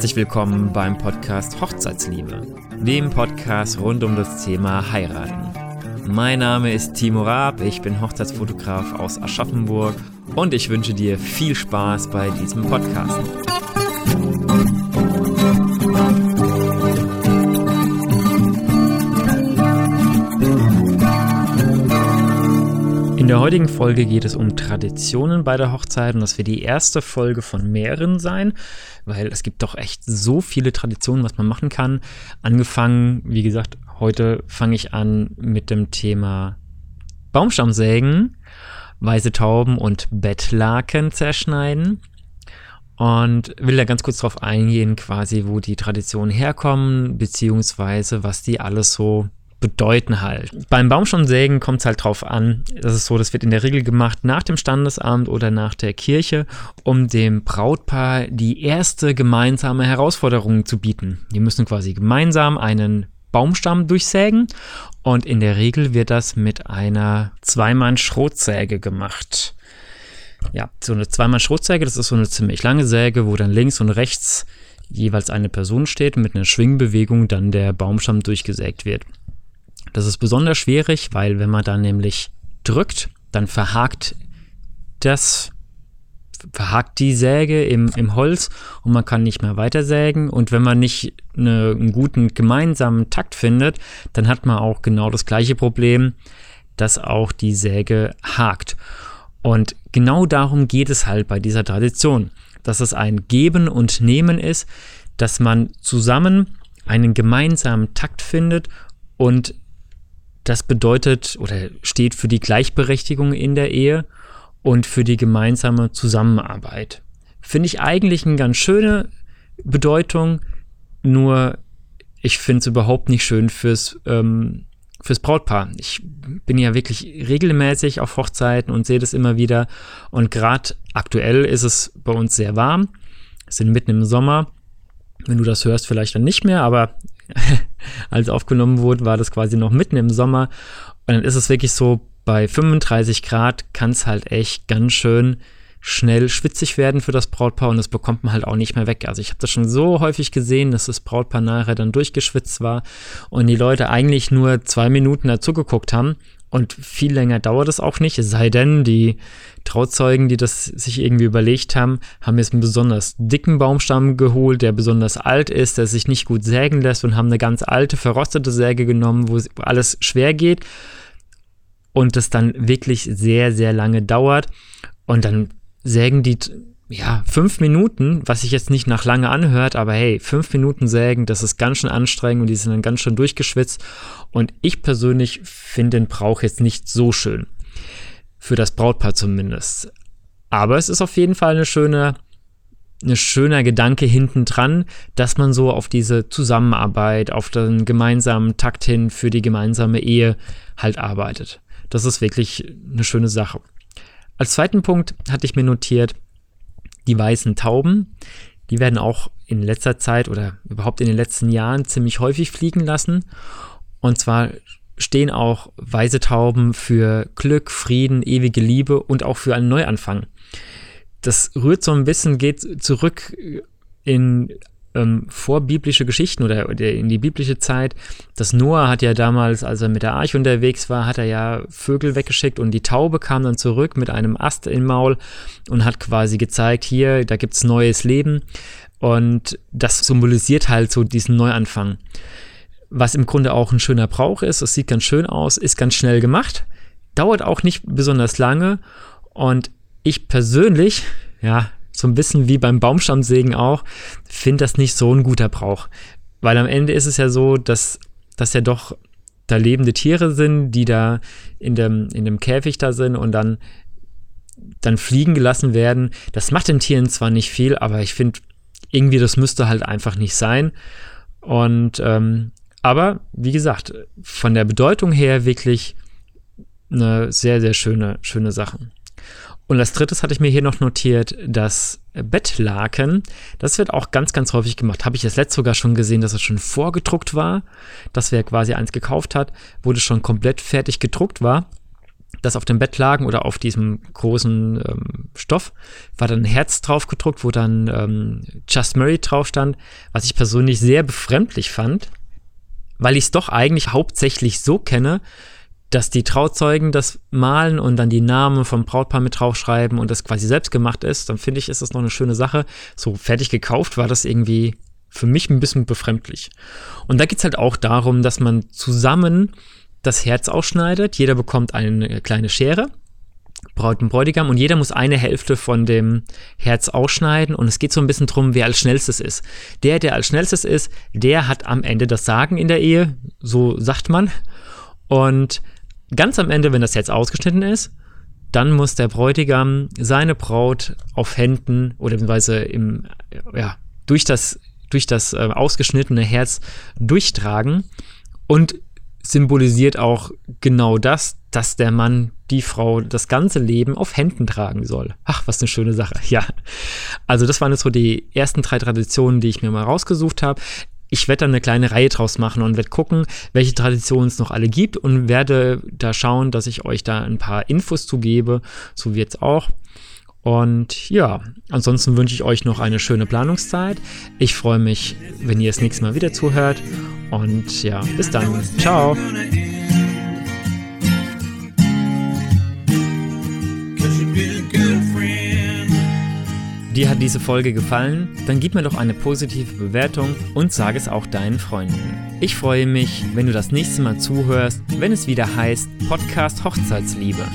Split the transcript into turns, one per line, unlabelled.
Herzlich willkommen beim Podcast Hochzeitsliebe, dem Podcast rund um das Thema Heiraten. Mein Name ist Timo Raab, ich bin Hochzeitsfotograf aus Aschaffenburg und ich wünsche dir viel Spaß bei diesem Podcast. Der heutigen Folge geht es um Traditionen bei der Hochzeit und das wird die erste Folge von mehreren sein, weil es gibt doch echt so viele Traditionen, was man machen kann. Angefangen, wie gesagt, heute fange ich an mit dem Thema Baumstammsägen, weiße Tauben und Bettlaken zerschneiden und will da ganz kurz drauf eingehen, quasi, wo die Traditionen herkommen, beziehungsweise was die alles so bedeuten halt. Beim Baumstammsägen kommt es halt drauf an, das ist so, das wird in der Regel gemacht nach dem Standesamt oder nach der Kirche, um dem Brautpaar die erste gemeinsame Herausforderung zu bieten. Die müssen quasi gemeinsam einen Baumstamm durchsägen und in der Regel wird das mit einer Zweimann-Schrotsäge gemacht. Ja, so eine Zweimann-Schrotsäge, das ist so eine ziemlich lange Säge, wo dann links und rechts jeweils eine Person steht und mit einer Schwingbewegung dann der Baumstamm durchgesägt wird. Das ist besonders schwierig, weil wenn man da nämlich drückt, dann verhakt das, verhakt die Säge im, im Holz und man kann nicht mehr weitersägen. Und wenn man nicht eine, einen guten gemeinsamen Takt findet, dann hat man auch genau das gleiche Problem, dass auch die Säge hakt. Und genau darum geht es halt bei dieser Tradition, dass es ein Geben und Nehmen ist, dass man zusammen einen gemeinsamen Takt findet und das bedeutet oder steht für die Gleichberechtigung in der Ehe und für die gemeinsame Zusammenarbeit. Finde ich eigentlich eine ganz schöne Bedeutung, nur ich finde es überhaupt nicht schön fürs, ähm, fürs Brautpaar. Ich bin ja wirklich regelmäßig auf Hochzeiten und sehe das immer wieder. Und gerade aktuell ist es bei uns sehr warm. Wir sind mitten im Sommer. Wenn du das hörst, vielleicht dann nicht mehr, aber als aufgenommen wurde, war das quasi noch mitten im Sommer. Und dann ist es wirklich so, bei 35 Grad kann es halt echt ganz schön schnell schwitzig werden für das Brautpaar und das bekommt man halt auch nicht mehr weg. Also ich habe das schon so häufig gesehen, dass das Brautpaar nachher dann durchgeschwitzt war und die Leute eigentlich nur zwei Minuten dazu geguckt haben und viel länger dauert es auch nicht, es sei denn, die Trauzeugen, die das sich irgendwie überlegt haben, haben jetzt einen besonders dicken Baumstamm geholt, der besonders alt ist, der sich nicht gut sägen lässt und haben eine ganz alte, verrostete Säge genommen, wo alles schwer geht und das dann wirklich sehr, sehr lange dauert. Und dann sägen die ja, fünf Minuten, was sich jetzt nicht nach lange anhört, aber hey, fünf Minuten sägen, das ist ganz schön anstrengend und die sind dann ganz schön durchgeschwitzt. Und ich persönlich finde den Brauch jetzt nicht so schön. Für das Brautpaar zumindest. Aber es ist auf jeden Fall eine schöne, ein schöner Gedanke hinten dran, dass man so auf diese Zusammenarbeit, auf den gemeinsamen Takt hin für die gemeinsame Ehe halt arbeitet. Das ist wirklich eine schöne Sache. Als zweiten Punkt hatte ich mir notiert, die weißen Tauben, die werden auch in letzter Zeit oder überhaupt in den letzten Jahren ziemlich häufig fliegen lassen. Und zwar stehen auch weiße Tauben für Glück, Frieden, ewige Liebe und auch für einen Neuanfang. Das rührt so ein bisschen, geht zurück in ähm, vorbiblische Geschichten oder, oder, in die biblische Zeit. Das Noah hat ja damals, als er mit der Arche unterwegs war, hat er ja Vögel weggeschickt und die Taube kam dann zurück mit einem Ast im Maul und hat quasi gezeigt, hier, da gibt es neues Leben. Und das symbolisiert halt so diesen Neuanfang. Was im Grunde auch ein schöner Brauch ist. Es sieht ganz schön aus, ist ganz schnell gemacht, dauert auch nicht besonders lange. Und ich persönlich, ja, so ein bisschen wie beim Baumstammsägen auch, finde das nicht so ein guter Brauch. Weil am Ende ist es ja so, dass, dass ja doch da lebende Tiere sind, die da in dem, in dem Käfig da sind und dann, dann fliegen gelassen werden. Das macht den Tieren zwar nicht viel, aber ich finde, irgendwie, das müsste halt einfach nicht sein. Und ähm, aber wie gesagt, von der Bedeutung her wirklich eine sehr, sehr schöne, schöne Sache. Und als drittes hatte ich mir hier noch notiert, das Bettlaken. Das wird auch ganz, ganz häufig gemacht. Habe ich das letzte sogar schon gesehen, dass es schon vorgedruckt war, dass wer quasi eins gekauft hat, wo das schon komplett fertig gedruckt war, das auf dem Bettlaken oder auf diesem großen ähm, Stoff, war dann ein Herz drauf gedruckt, wo dann ähm, Just Murray drauf stand, was ich persönlich sehr befremdlich fand, weil ich es doch eigentlich hauptsächlich so kenne, dass die Trauzeugen das malen und dann die Namen vom Brautpaar mit draufschreiben und das quasi selbst gemacht ist, dann finde ich, ist das noch eine schöne Sache. So fertig gekauft war das irgendwie für mich ein bisschen befremdlich. Und da geht es halt auch darum, dass man zusammen das Herz ausschneidet. Jeder bekommt eine kleine Schere Braut und Bräutigam und jeder muss eine Hälfte von dem Herz ausschneiden und es geht so ein bisschen drum, wer als schnellstes ist. Der, der als schnellstes ist, der hat am Ende das Sagen in der Ehe, so sagt man. Und ganz am Ende, wenn das Herz ausgeschnitten ist, dann muss der Bräutigam seine Braut auf Händen oder beziehungsweise im, ja, durch das, durch das äh, ausgeschnittene Herz durchtragen und symbolisiert auch genau das, dass der Mann die Frau das ganze Leben auf Händen tragen soll. Ach, was eine schöne Sache. Ja. Also das waren jetzt so die ersten drei Traditionen, die ich mir mal rausgesucht habe. Ich werde da eine kleine Reihe draus machen und werde gucken, welche Traditionen es noch alle gibt und werde da schauen, dass ich euch da ein paar Infos zugebe, so wie jetzt auch. Und ja, ansonsten wünsche ich euch noch eine schöne Planungszeit. Ich freue mich, wenn ihr das nächste Mal wieder zuhört. Und ja, bis dann. Ciao. Dir hat diese Folge gefallen? Dann gib mir doch eine positive Bewertung und sage es auch deinen Freunden. Ich freue mich, wenn du das nächste Mal zuhörst, wenn es wieder heißt Podcast Hochzeitsliebe.